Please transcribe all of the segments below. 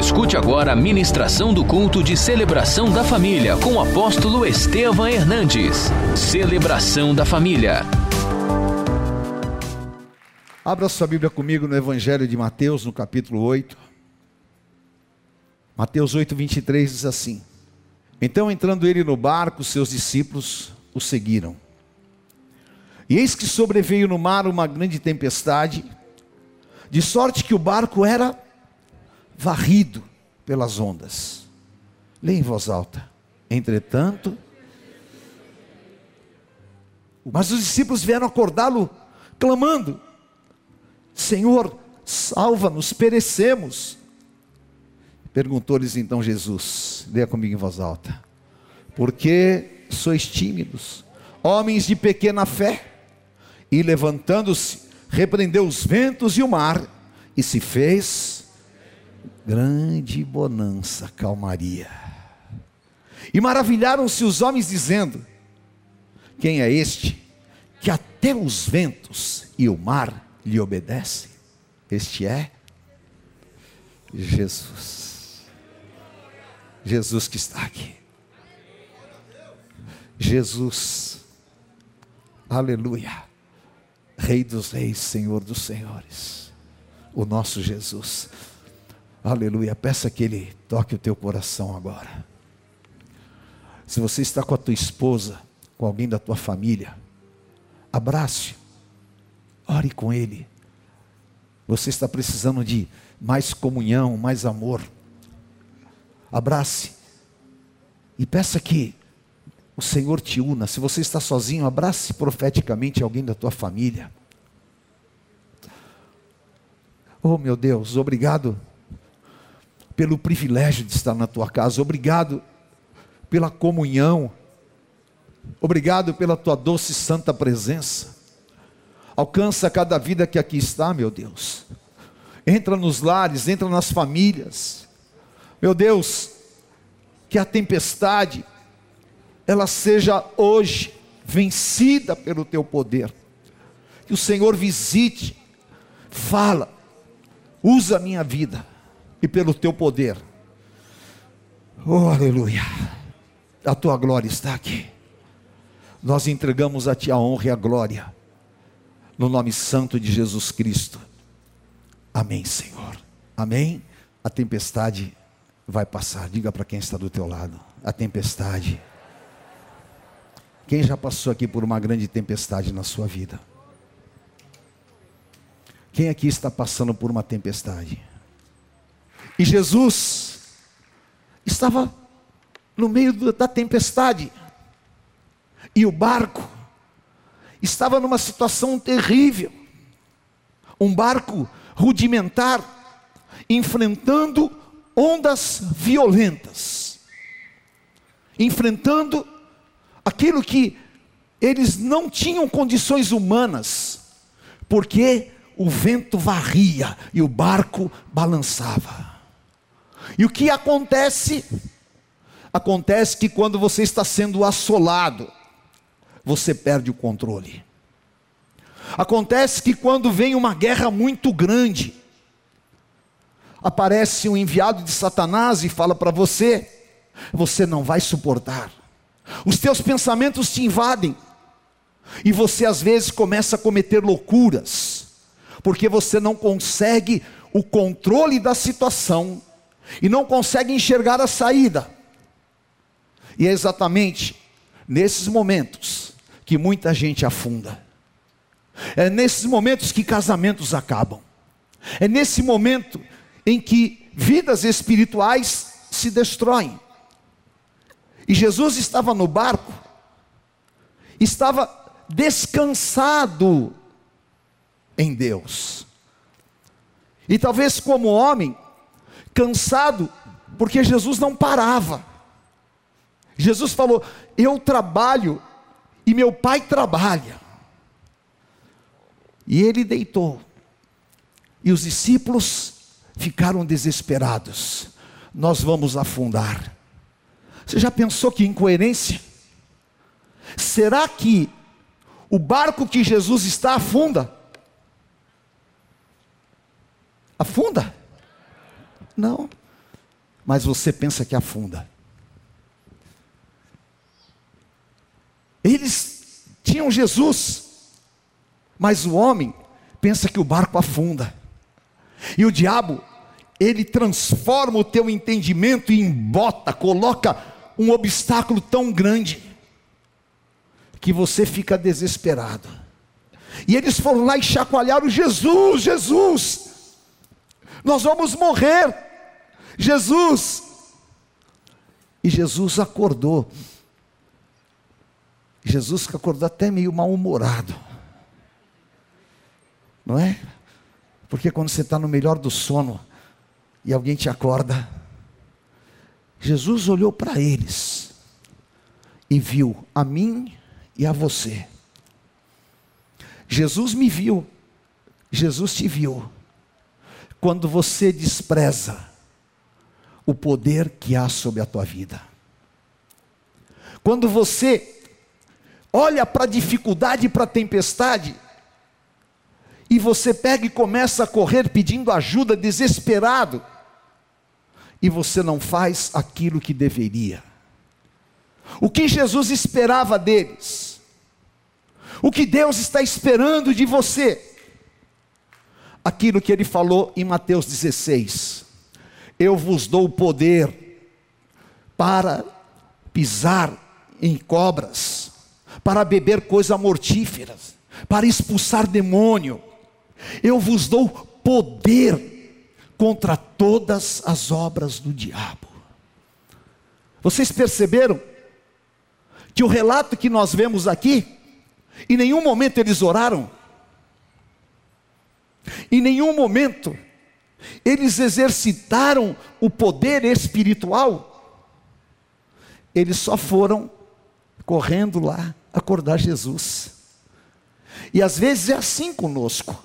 Escute agora a ministração do culto de celebração da família com o apóstolo Estevam Hernandes. Celebração da família. Abra sua Bíblia comigo no Evangelho de Mateus, no capítulo 8. Mateus 8, 23 diz assim: Então, entrando ele no barco, seus discípulos o seguiram. E eis que sobreveio no mar uma grande tempestade, de sorte que o barco era varrido pelas ondas. Leia em voz alta. Entretanto, mas os discípulos vieram acordá-lo, clamando: Senhor, salva-nos, perecemos. Perguntou-lhes então Jesus, leia comigo em voz alta: Por que sois tímidos, homens de pequena fé? E levantando-se, repreendeu os ventos e o mar, e se fez grande bonança, calmaria. E maravilharam-se os homens, dizendo: Quem é este que até os ventos e o mar lhe obedecem? Este é Jesus. Jesus que está aqui. Jesus, aleluia, Rei dos Reis, Senhor dos Senhores, o nosso Jesus. Aleluia. Peça que Ele toque o teu coração agora. Se você está com a tua esposa, com alguém da tua família, abrace, ore com Ele. Você está precisando de mais comunhão, mais amor. Abrace e peça que o Senhor te una. Se você está sozinho, abrace profeticamente alguém da tua família. Oh meu Deus, obrigado pelo privilégio de estar na tua casa, obrigado pela comunhão, obrigado pela tua doce e santa presença. Alcança cada vida que aqui está, meu Deus. Entra nos lares, entra nas famílias. Meu Deus, que a tempestade ela seja hoje vencida pelo teu poder. Que o Senhor visite, fala, usa a minha vida e pelo teu poder. Oh, aleluia. A tua glória está aqui. Nós entregamos a ti a honra e a glória. No nome santo de Jesus Cristo. Amém, Senhor. Amém. A tempestade vai passar. Diga para quem está do teu lado. A tempestade. Quem já passou aqui por uma grande tempestade na sua vida? Quem aqui está passando por uma tempestade? E Jesus estava no meio da tempestade. E o barco estava numa situação terrível. Um barco rudimentar, enfrentando ondas violentas, enfrentando aquilo que eles não tinham condições humanas, porque o vento varria e o barco balançava. E o que acontece? Acontece que quando você está sendo assolado, você perde o controle. Acontece que quando vem uma guerra muito grande, aparece um enviado de Satanás e fala para você: você não vai suportar. Os teus pensamentos te invadem. E você às vezes começa a cometer loucuras, porque você não consegue o controle da situação e não consegue enxergar a saída. E é exatamente nesses momentos que muita gente afunda. É nesses momentos que casamentos acabam. É nesse momento em que vidas espirituais se destroem. E Jesus estava no barco, estava descansado em Deus. E talvez como homem, cansado, porque Jesus não parava. Jesus falou: Eu trabalho e meu pai trabalha. E ele deitou. E os discípulos ficaram desesperados. Nós vamos afundar. Você já pensou que incoerência? Será que o barco que Jesus está afunda? Afunda? Não. mas você pensa que afunda. Eles tinham Jesus, mas o homem pensa que o barco afunda. E o diabo, ele transforma o teu entendimento em bota, coloca um obstáculo tão grande que você fica desesperado. E eles foram lá e chacoalharam Jesus, Jesus, nós vamos morrer, Jesus. E Jesus acordou. Jesus acordou até meio mal-humorado, não é? Porque quando você está no melhor do sono e alguém te acorda, Jesus olhou para eles e viu a mim e a você. Jesus me viu, Jesus te viu. Quando você despreza o poder que há sobre a tua vida. Quando você olha para a dificuldade e para a tempestade, e você pega e começa a correr pedindo ajuda, desesperado, e você não faz aquilo que deveria. O que Jesus esperava deles? O que Deus está esperando de você? Aquilo que ele falou em Mateus 16: Eu vos dou poder para pisar em cobras, para beber coisas mortíferas, para expulsar demônio. Eu vos dou poder contra todas as obras do diabo. Vocês perceberam que o relato que nós vemos aqui, em nenhum momento eles oraram, em nenhum momento eles exercitaram o poder espiritual, eles só foram correndo lá acordar Jesus. E às vezes é assim conosco.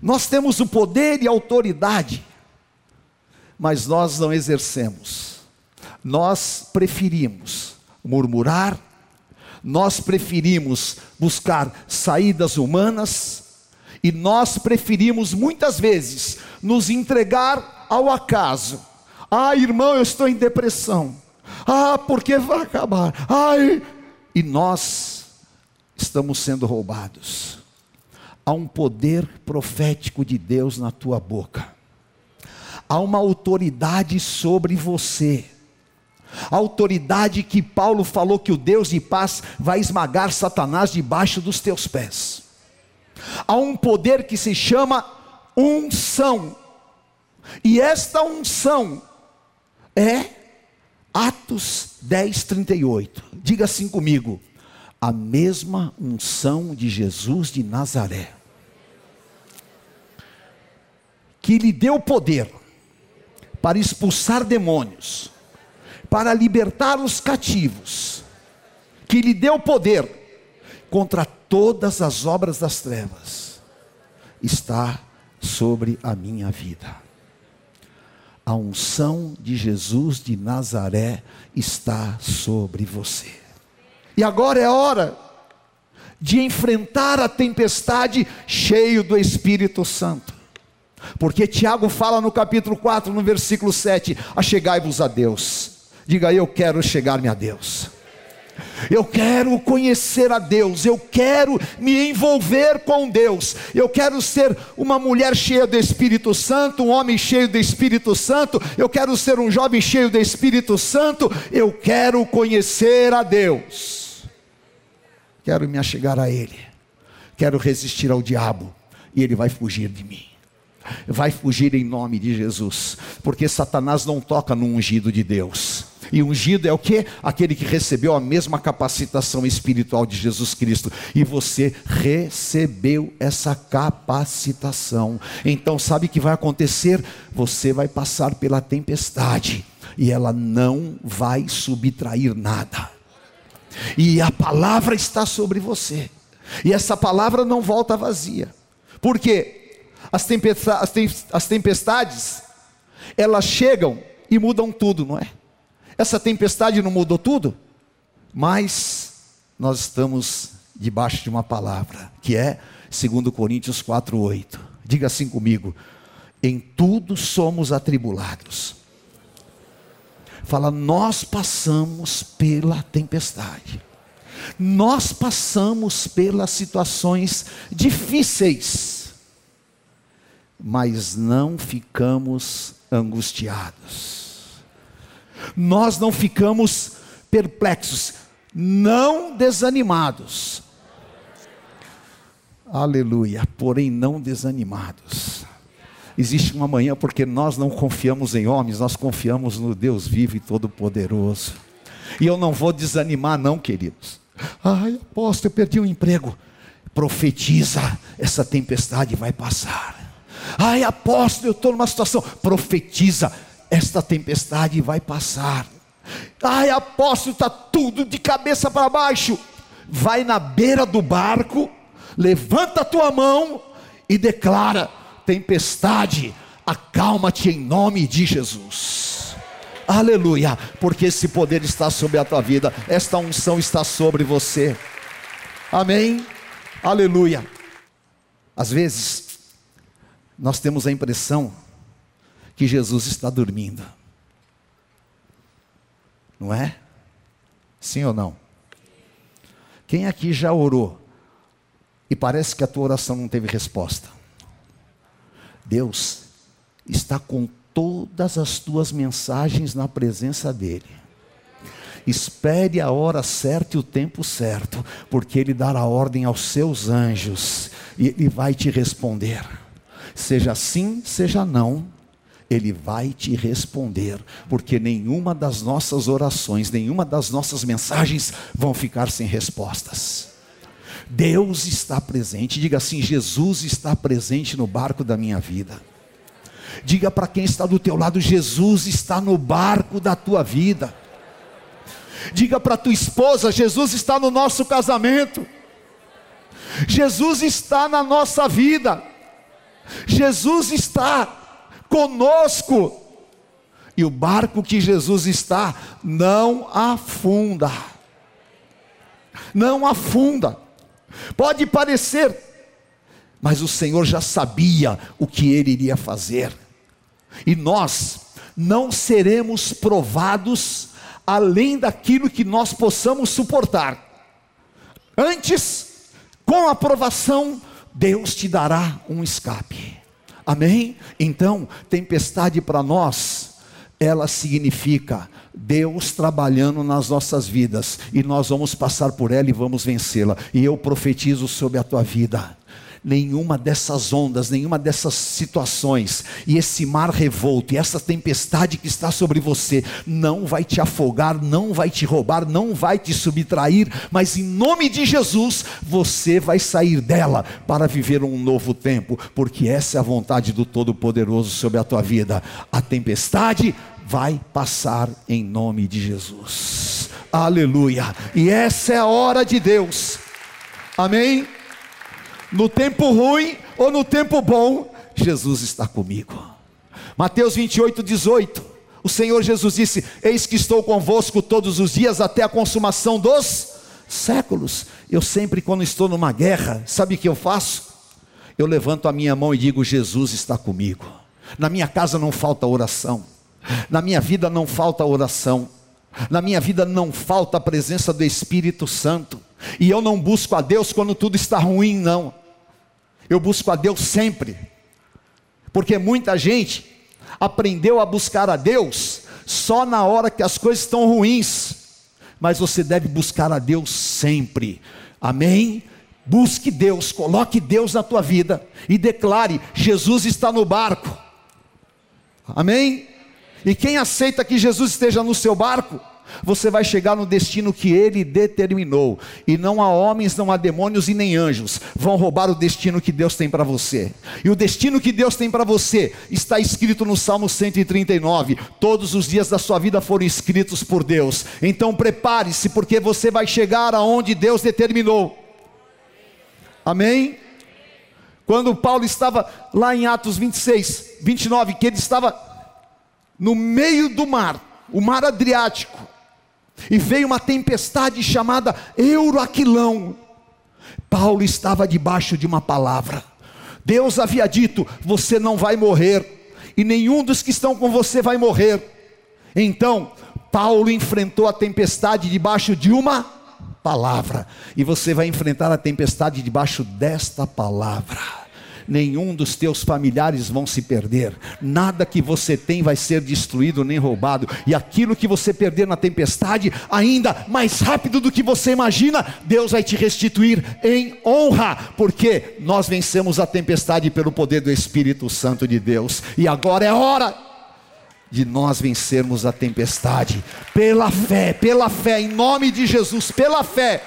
Nós temos o poder e a autoridade, mas nós não exercemos. Nós preferimos murmurar, nós preferimos buscar saídas humanas, e nós preferimos muitas vezes nos entregar ao acaso. Ah, irmão, eu estou em depressão. Ah, porque vai acabar. Ai, e nós estamos sendo roubados. Há um poder profético de Deus na tua boca. Há uma autoridade sobre você. A autoridade que Paulo falou que o Deus de paz vai esmagar Satanás debaixo dos teus pés. Há um poder que se chama unção. E esta unção é Atos 10, 38. Diga assim comigo: a mesma unção de Jesus de Nazaré, que lhe deu poder para expulsar demônios, para libertar os cativos, que lhe deu poder contra todas as obras das trevas, está sobre a minha vida. A unção de Jesus de Nazaré está sobre você. E agora é hora de enfrentar a tempestade cheio do Espírito Santo. Porque Tiago fala no capítulo 4, no versículo 7: Achegai-vos a Deus. Diga, eu quero chegar-me a Deus. Eu quero conhecer a Deus, eu quero me envolver com Deus, eu quero ser uma mulher cheia do Espírito Santo, um homem cheio do Espírito Santo, eu quero ser um jovem cheio do Espírito Santo, eu quero conhecer a Deus. Quero me achegar a Ele, quero resistir ao diabo, e ele vai fugir de mim. Vai fugir em nome de Jesus, porque Satanás não toca no ungido de Deus. E ungido é o que? Aquele que recebeu a mesma capacitação espiritual de Jesus Cristo. E você recebeu essa capacitação. Então, sabe o que vai acontecer? Você vai passar pela tempestade. E ela não vai subtrair nada e a palavra está sobre você, e essa palavra não volta vazia, porque as, tempestades, as tempestades elas chegam e mudam tudo, não é? Essa tempestade não mudou tudo, mas nós estamos debaixo de uma palavra, que é 2 Coríntios 4,8. Diga assim comigo: em tudo somos atribulados, Fala, nós passamos pela tempestade. Nós passamos pelas situações difíceis, mas não ficamos angustiados. Nós não ficamos perplexos, não desanimados. Aleluia, porém não desanimados. Existe uma manhã porque nós não confiamos em homens, nós confiamos no Deus vivo e todo-poderoso. E eu não vou desanimar, não, queridos. Ai, aposto, eu perdi o um emprego. Profetiza, essa tempestade vai passar. Ai, apóstolo, eu estou numa situação. Profetiza, esta tempestade vai passar. Ai, apóstolo, está tudo de cabeça para baixo. Vai na beira do barco, levanta a tua mão e declara: tempestade, acalma-te em nome de Jesus. Aleluia, porque esse poder está sobre a tua vida, esta unção está sobre você. Amém. Aleluia. Às vezes, nós temos a impressão que Jesus está dormindo. Não é? Sim ou não? Quem aqui já orou e parece que a tua oração não teve resposta? Deus está com todas as tuas mensagens na presença dEle. Espere a hora certa e o tempo certo, porque Ele dará ordem aos seus anjos e Ele vai te responder. Seja sim, seja não, ele vai te responder, porque nenhuma das nossas orações, nenhuma das nossas mensagens vão ficar sem respostas. Deus está presente, diga assim: Jesus está presente no barco da minha vida. Diga para quem está do teu lado: Jesus está no barco da tua vida. Diga para tua esposa: Jesus está no nosso casamento. Jesus está na nossa vida. Jesus está conosco. E o barco que Jesus está não afunda. Não afunda. Pode parecer, mas o Senhor já sabia o que ele iria fazer. E nós não seremos provados além daquilo que nós possamos suportar. Antes, com a aprovação, Deus te dará um escape. Amém? Então, tempestade para nós, ela significa Deus trabalhando nas nossas vidas, e nós vamos passar por ela e vamos vencê-la. E eu profetizo sobre a tua vida nenhuma dessas ondas, nenhuma dessas situações, e esse mar revolto, e essa tempestade que está sobre você, não vai te afogar, não vai te roubar, não vai te subtrair, mas em nome de Jesus, você vai sair dela para viver um novo tempo, porque essa é a vontade do Todo-Poderoso sobre a tua vida. A tempestade vai passar em nome de Jesus. Aleluia. E essa é a hora de Deus. Amém no tempo ruim ou no tempo bom, Jesus está comigo. Mateus 28, 18. O Senhor Jesus disse: Eis que estou convosco todos os dias até a consumação dos séculos. Eu sempre, quando estou numa guerra, sabe o que eu faço? Eu levanto a minha mão e digo: Jesus está comigo. Na minha casa não falta oração, na minha vida não falta oração, na minha vida não falta a presença do Espírito Santo. E eu não busco a Deus quando tudo está ruim, não. Eu busco a Deus sempre. Porque muita gente aprendeu a buscar a Deus só na hora que as coisas estão ruins. Mas você deve buscar a Deus sempre. Amém? Busque Deus, coloque Deus na tua vida e declare: Jesus está no barco. Amém? E quem aceita que Jesus esteja no seu barco, você vai chegar no destino que ele determinou. E não há homens, não há demônios e nem anjos vão roubar o destino que Deus tem para você. E o destino que Deus tem para você está escrito no Salmo 139. Todos os dias da sua vida foram escritos por Deus. Então prepare-se, porque você vai chegar aonde Deus determinou. Amém? Quando Paulo estava lá em Atos 26, 29, que ele estava no meio do mar, o mar Adriático, e veio uma tempestade chamada Euroaquilão. Paulo estava debaixo de uma palavra. Deus havia dito: Você não vai morrer, e nenhum dos que estão com você vai morrer. Então, Paulo enfrentou a tempestade debaixo de uma palavra, e você vai enfrentar a tempestade debaixo desta palavra nenhum dos teus familiares vão se perder, nada que você tem vai ser destruído nem roubado, e aquilo que você perder na tempestade, ainda mais rápido do que você imagina, Deus vai te restituir em honra, porque nós vencemos a tempestade pelo poder do Espírito Santo de Deus, e agora é hora de nós vencermos a tempestade, pela fé, pela fé, em nome de Jesus, pela fé,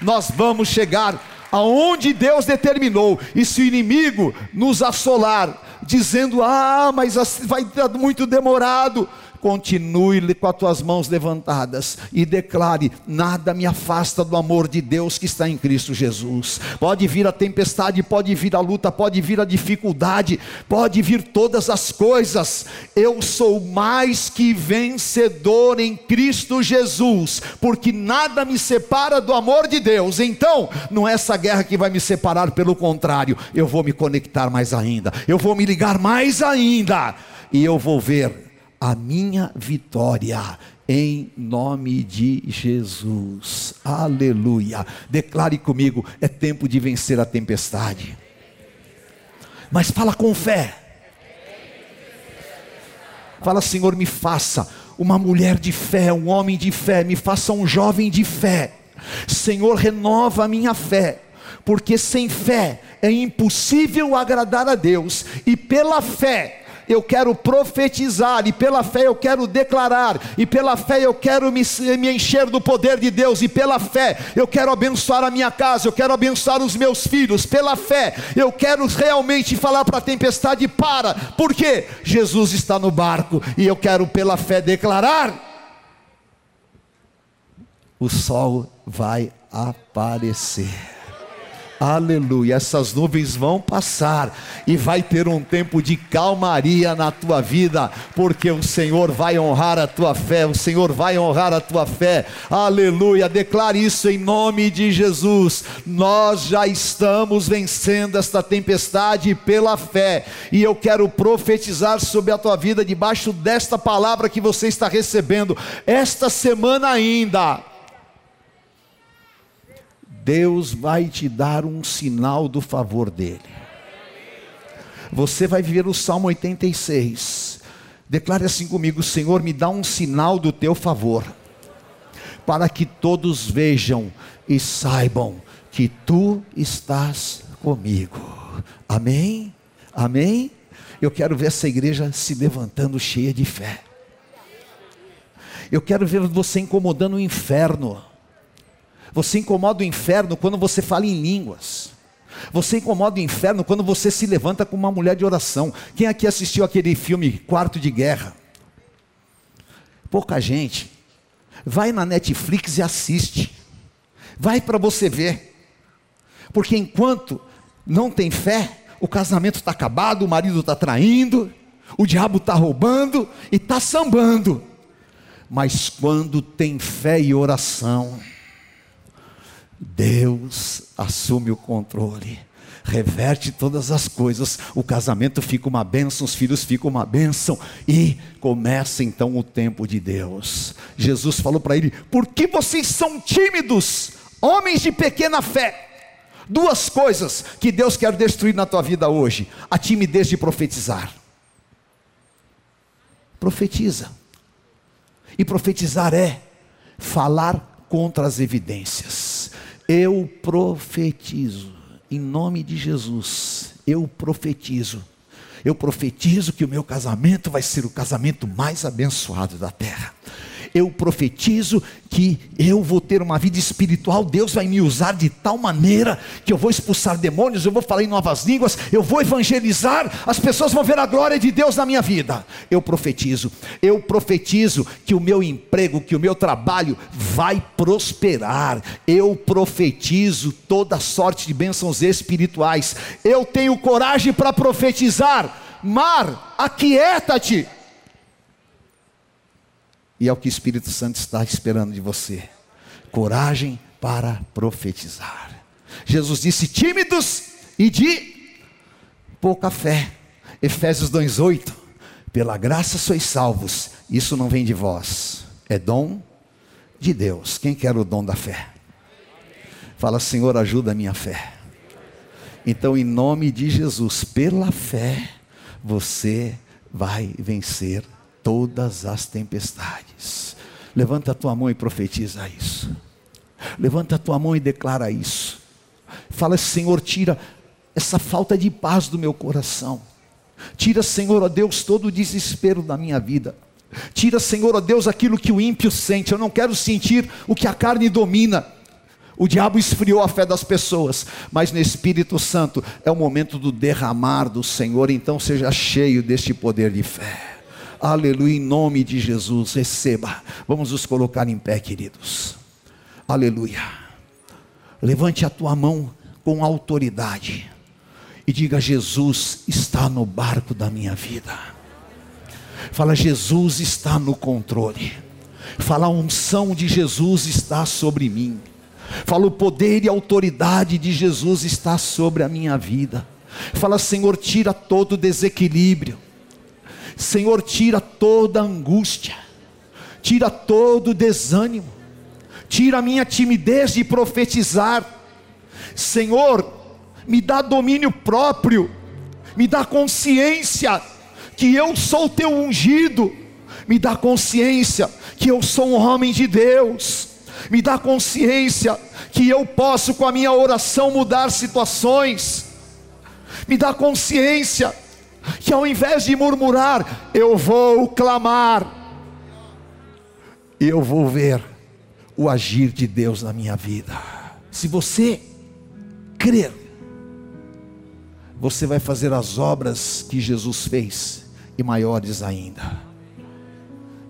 nós vamos chegar aonde Deus determinou, e se o inimigo nos assolar, dizendo: Ah, mas vai estar muito demorado, continue com as tuas mãos levantadas e declare: nada me afasta do amor de Deus que está em Cristo Jesus. Pode vir a tempestade, pode vir a luta, pode vir a dificuldade, pode vir todas as coisas. Eu sou mais que vencedor em Cristo Jesus, porque nada me separa do amor de Deus. Então, não é essa guerra que vai me separar, pelo contrário, eu vou me conectar mais ainda, eu vou me ligar mais ainda, e eu vou ver a minha vitória em nome de Jesus. Aleluia. Declare comigo: é tempo de vencer a tempestade. Mas fala com fé. Fala, Senhor, me faça uma mulher de fé, um homem de fé, me faça um jovem de fé. Senhor, renova a minha fé, porque sem fé é impossível agradar a Deus, e pela fé eu quero profetizar, e pela fé eu quero declarar, e pela fé eu quero me, me encher do poder de Deus, e pela fé eu quero abençoar a minha casa, eu quero abençoar os meus filhos, pela fé eu quero realmente falar para a tempestade: para, porque Jesus está no barco, e eu quero pela fé declarar: o sol vai aparecer. Aleluia, essas nuvens vão passar e vai ter um tempo de calmaria na tua vida, porque o Senhor vai honrar a tua fé, o Senhor vai honrar a tua fé. Aleluia, declare isso em nome de Jesus. Nós já estamos vencendo esta tempestade pela fé, e eu quero profetizar sobre a tua vida debaixo desta palavra que você está recebendo esta semana ainda Deus vai te dar um sinal do favor dele. Você vai viver o Salmo 86. Declare assim comigo: Senhor, me dá um sinal do teu favor, para que todos vejam e saibam que tu estás comigo. Amém? Amém? Eu quero ver essa igreja se levantando cheia de fé. Eu quero ver você incomodando o inferno. Você incomoda o inferno quando você fala em línguas. Você incomoda o inferno quando você se levanta com uma mulher de oração. Quem aqui assistiu aquele filme Quarto de Guerra? Pouca gente. Vai na Netflix e assiste. Vai para você ver. Porque enquanto não tem fé, o casamento está acabado, o marido está traindo, o diabo está roubando e está sambando. Mas quando tem fé e oração, Deus assume o controle, reverte todas as coisas, o casamento fica uma bênção, os filhos ficam uma bênção, e começa então o tempo de Deus. Jesus falou para ele: Por que vocês são tímidos, homens de pequena fé? Duas coisas que Deus quer destruir na tua vida hoje: a timidez de profetizar. Profetiza. E profetizar é falar contra as evidências. Eu profetizo, em nome de Jesus, eu profetizo. Eu profetizo que o meu casamento vai ser o casamento mais abençoado da terra eu profetizo que eu vou ter uma vida espiritual, Deus vai me usar de tal maneira que eu vou expulsar demônios, eu vou falar em novas línguas, eu vou evangelizar, as pessoas vão ver a glória de Deus na minha vida. Eu profetizo, eu profetizo que o meu emprego, que o meu trabalho vai prosperar. Eu profetizo toda sorte de bênçãos espirituais. Eu tenho coragem para profetizar. Mar, aquieta-te e é o que o Espírito Santo está esperando de você. Coragem para profetizar. Jesus disse: tímidos e de pouca fé. Efésios 2:8. Pela graça sois salvos. Isso não vem de vós. É dom de Deus. Quem quer o dom da fé? Fala, Senhor, ajuda a minha fé. Então, em nome de Jesus, pela fé, você vai vencer todas as tempestades. Levanta a tua mão e profetiza isso. Levanta a tua mão e declara isso. Fala, Senhor, tira essa falta de paz do meu coração. Tira, Senhor, ó Deus, todo o desespero da minha vida. Tira, Senhor, ó Deus, aquilo que o ímpio sente. Eu não quero sentir o que a carne domina. O diabo esfriou a fé das pessoas, mas no Espírito Santo é o momento do derramar do Senhor, então seja cheio deste poder de fé. Aleluia, em nome de Jesus, receba. Vamos nos colocar em pé, queridos. Aleluia. Levante a tua mão com autoridade e diga: Jesus está no barco da minha vida. Fala, Jesus está no controle. Fala, a unção de Jesus está sobre mim. Fala, o poder e autoridade de Jesus está sobre a minha vida. Fala, Senhor, tira todo desequilíbrio. Senhor, tira toda angústia. Tira todo desânimo. Tira a minha timidez de profetizar. Senhor, me dá domínio próprio. Me dá consciência que eu sou teu ungido. Me dá consciência que eu sou um homem de Deus me dá consciência que eu posso, com a minha oração, mudar situações, me dá consciência que ao invés de murmurar, eu vou clamar, e eu vou ver o agir de Deus na minha vida. Se você crer, você vai fazer as obras que Jesus fez e maiores ainda.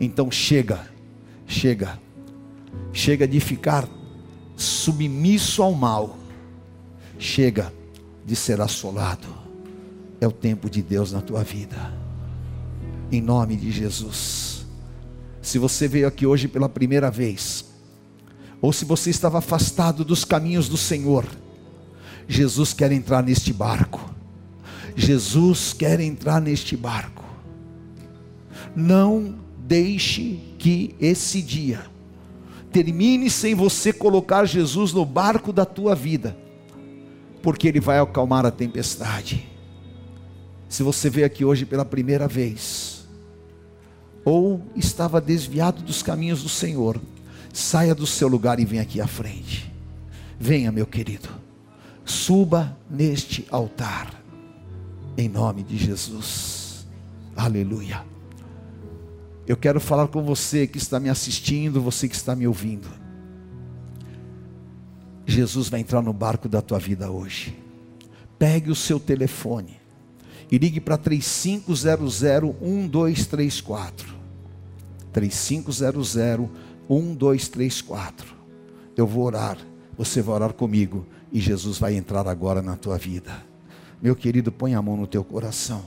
Então chega, chega Chega de ficar submisso ao mal. Chega de ser assolado. É o tempo de Deus na tua vida. Em nome de Jesus. Se você veio aqui hoje pela primeira vez, ou se você estava afastado dos caminhos do Senhor, Jesus quer entrar neste barco. Jesus quer entrar neste barco. Não deixe que esse dia termine sem você colocar Jesus no barco da tua vida, porque Ele vai acalmar a tempestade. Se você veio aqui hoje pela primeira vez, ou estava desviado dos caminhos do Senhor, saia do seu lugar e venha aqui à frente. Venha, meu querido, suba neste altar, em nome de Jesus. Aleluia. Eu quero falar com você que está me assistindo, você que está me ouvindo. Jesus vai entrar no barco da tua vida hoje. Pegue o seu telefone e ligue para 3500 1234. 3500 1234. Eu vou orar, você vai orar comigo e Jesus vai entrar agora na tua vida. Meu querido, põe a mão no teu coração.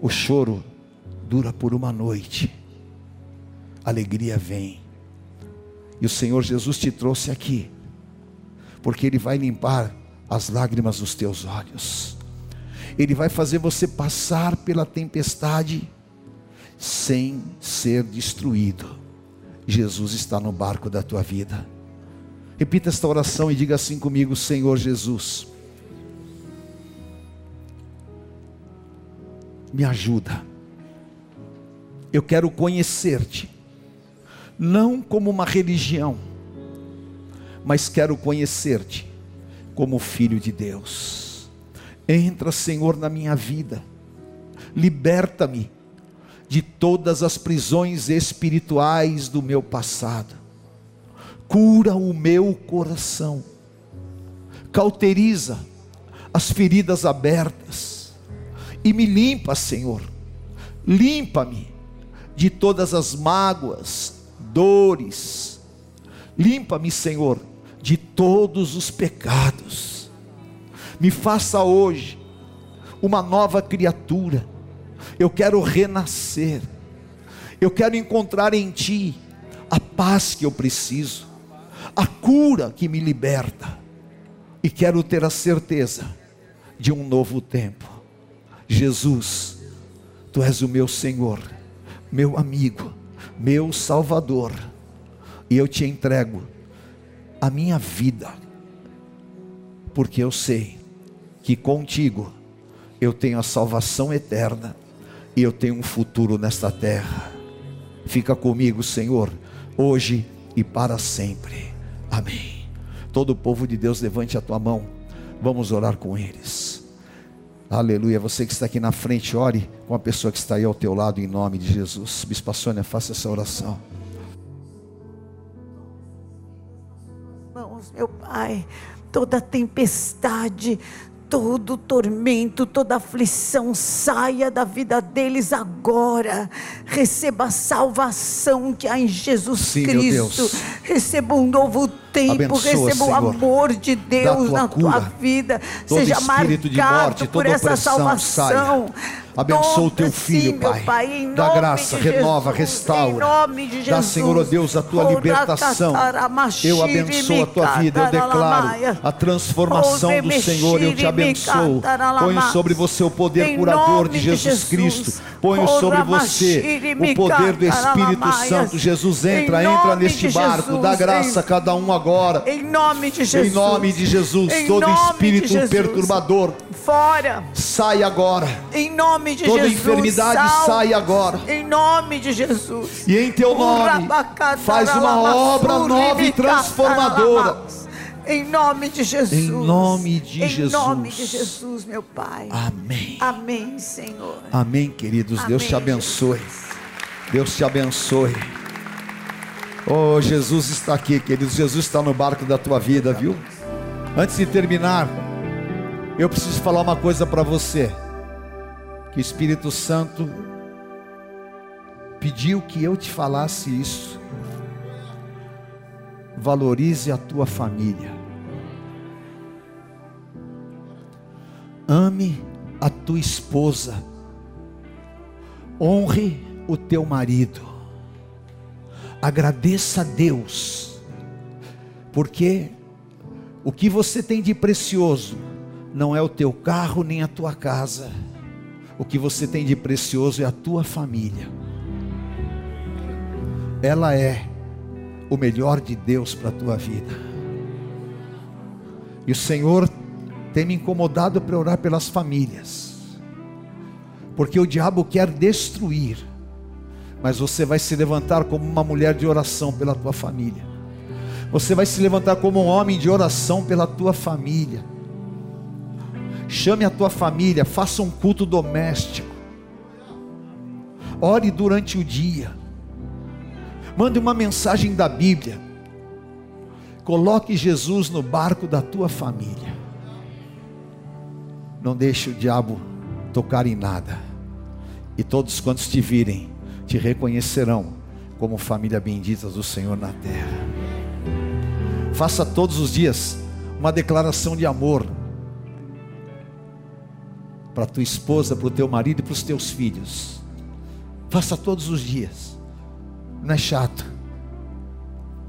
O choro dura por uma noite, alegria vem. E o Senhor Jesus te trouxe aqui, porque Ele vai limpar as lágrimas dos teus olhos, Ele vai fazer você passar pela tempestade sem ser destruído. Jesus está no barco da tua vida. Repita esta oração e diga assim comigo: Senhor Jesus, me ajuda eu quero conhecer-te, não como uma religião, mas quero conhecer-te como filho de Deus. Entra, Senhor, na minha vida, liberta-me de todas as prisões espirituais do meu passado, cura o meu coração, cauteriza as feridas abertas. E me limpa, Senhor, limpa-me de todas as mágoas, dores. Limpa-me, Senhor, de todos os pecados. Me faça hoje uma nova criatura. Eu quero renascer. Eu quero encontrar em Ti a paz que eu preciso, a cura que me liberta. E quero ter a certeza de um novo tempo. Jesus, Tu és o meu Senhor meu amigo, meu Salvador, e eu te entrego a minha vida, porque eu sei que contigo eu tenho a salvação eterna e eu tenho um futuro nesta terra. Fica comigo, Senhor, hoje e para sempre. Amém. Todo o povo de Deus, levante a tua mão. Vamos orar com eles. Aleluia. Você que está aqui na frente, ore com a pessoa que está aí ao teu lado, em nome de Jesus. Bispa Sônia, faça essa oração. Irmãos, meu Pai, toda tempestade, todo tormento, toda aflição saia da vida deles agora. Receba a salvação que há em Jesus Sim, Cristo. Receba um novo tempo, Abençoa, receba o Senhor, amor de Deus tua na cura. tua vida. Seja marcado morte, por essa salvação. Abençoa o teu filho, sim, Pai. Pai Dá graça, de renova, Jesus, restaura. Em nome de Jesus. Dá, Senhor, ó Deus, a tua libertação. Eu abençoo a tua vida, eu declaro a transformação do Senhor, eu te abençoo. Ponho sobre você o poder curador de Jesus. Cristo. Ponho sobre você o poder do Espírito Santo. Jesus entra, entra neste barco, dá graça a cada um agora. Em nome de Jesus. Em nome de Jesus, todo espírito perturbador Fora. sai agora. Em nome de Toda Jesus. enfermidade salve. sai agora. Em nome de Jesus. E em teu nome faz uma obra nova e transformadora. Em nome de Jesus. Em nome de Em Jesus. nome de Jesus, meu Pai. Amém. Amém, Senhor. Amém, queridos. Deus te Amém, abençoe. Deus te abençoe. Oh, Jesus está aqui, queridos. Jesus está no barco da tua vida, viu? Antes de terminar, eu preciso falar uma coisa para você. Que o Espírito Santo pediu que eu te falasse isso. Valorize a tua família. Ame a tua esposa. Honre o teu marido. Agradeça a Deus. Porque o que você tem de precioso não é o teu carro nem a tua casa. O que você tem de precioso é a tua família. Ela é o melhor de Deus para a tua vida. E o Senhor tem me incomodado para orar pelas famílias. Porque o diabo quer destruir. Mas você vai se levantar como uma mulher de oração pela tua família. Você vai se levantar como um homem de oração pela tua família. Chame a tua família, faça um culto doméstico. Ore durante o dia. Mande uma mensagem da Bíblia. Coloque Jesus no barco da tua família. Não deixe o diabo tocar em nada. E todos quantos te virem, te reconhecerão como família bendita do Senhor na terra. Faça todos os dias uma declaração de amor para tua esposa, para o teu marido e para os teus filhos. Faça todos os dias. Não é chato,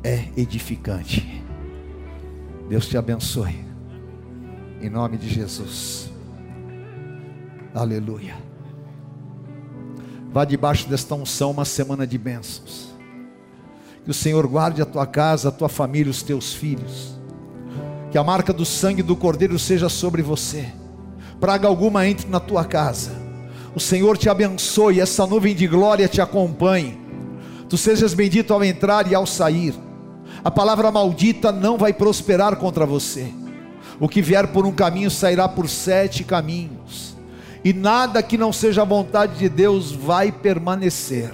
é edificante. Deus te abençoe. Em nome de Jesus. Aleluia. Vá debaixo desta unção uma semana de bênçãos. Que o Senhor guarde a tua casa, a tua família, os teus filhos. Que a marca do sangue do Cordeiro seja sobre você. Praga alguma entre na tua casa. O Senhor te abençoe, essa nuvem de glória te acompanhe. Tu sejas bendito ao entrar e ao sair. A palavra maldita não vai prosperar contra você. O que vier por um caminho sairá por sete caminhos. E nada que não seja a vontade de Deus vai permanecer.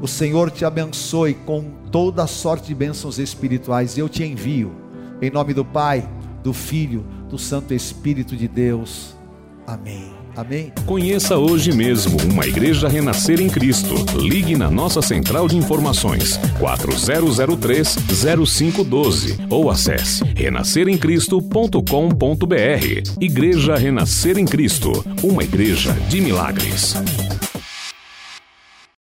O Senhor te abençoe com toda a sorte de bênçãos espirituais. Eu te envio, em nome do Pai, do Filho, do Santo Espírito de Deus. Amém. Amém. Conheça hoje mesmo uma igreja renascer em Cristo. Ligue na nossa central de informações 4003-0512 ou acesse renasceremcristo.com.br. Igreja Renascer em Cristo, uma igreja de milagres.